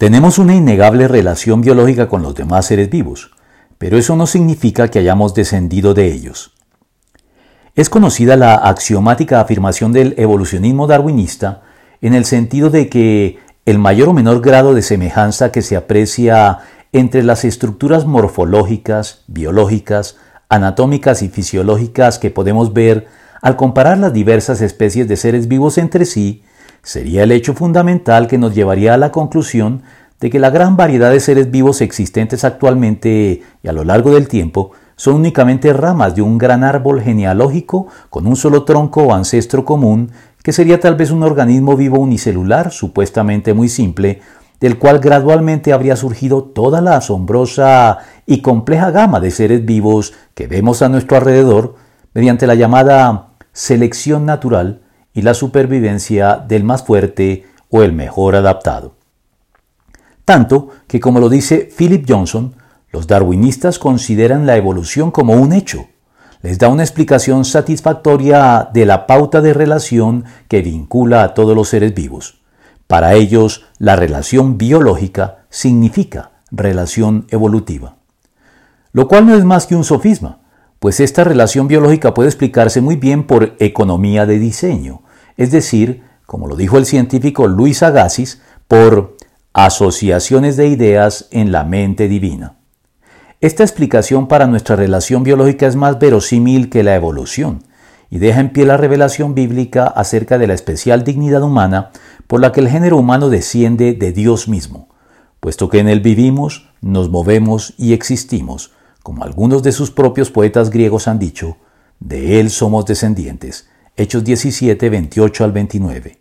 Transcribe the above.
Tenemos una innegable relación biológica con los demás seres vivos, pero eso no significa que hayamos descendido de ellos. Es conocida la axiomática afirmación del evolucionismo darwinista en el sentido de que el mayor o menor grado de semejanza que se aprecia entre las estructuras morfológicas, biológicas, anatómicas y fisiológicas que podemos ver al comparar las diversas especies de seres vivos entre sí sería el hecho fundamental que nos llevaría a la conclusión de que la gran variedad de seres vivos existentes actualmente y a lo largo del tiempo son únicamente ramas de un gran árbol genealógico con un solo tronco o ancestro común, que sería tal vez un organismo vivo unicelular, supuestamente muy simple, del cual gradualmente habría surgido toda la asombrosa y compleja gama de seres vivos que vemos a nuestro alrededor mediante la llamada selección natural y la supervivencia del más fuerte o el mejor adaptado. Tanto que, como lo dice Philip Johnson, los darwinistas consideran la evolución como un hecho. Les da una explicación satisfactoria de la pauta de relación que vincula a todos los seres vivos. Para ellos, la relación biológica significa relación evolutiva. Lo cual no es más que un sofisma, pues esta relación biológica puede explicarse muy bien por economía de diseño, es decir, como lo dijo el científico Luis Agassiz, por asociaciones de ideas en la mente divina. Esta explicación para nuestra relación biológica es más verosímil que la evolución y deja en pie la revelación bíblica acerca de la especial dignidad humana por la que el género humano desciende de Dios mismo, puesto que en él vivimos, nos movemos y existimos, como algunos de sus propios poetas griegos han dicho, de él somos descendientes. Hechos 17, 28 al 29.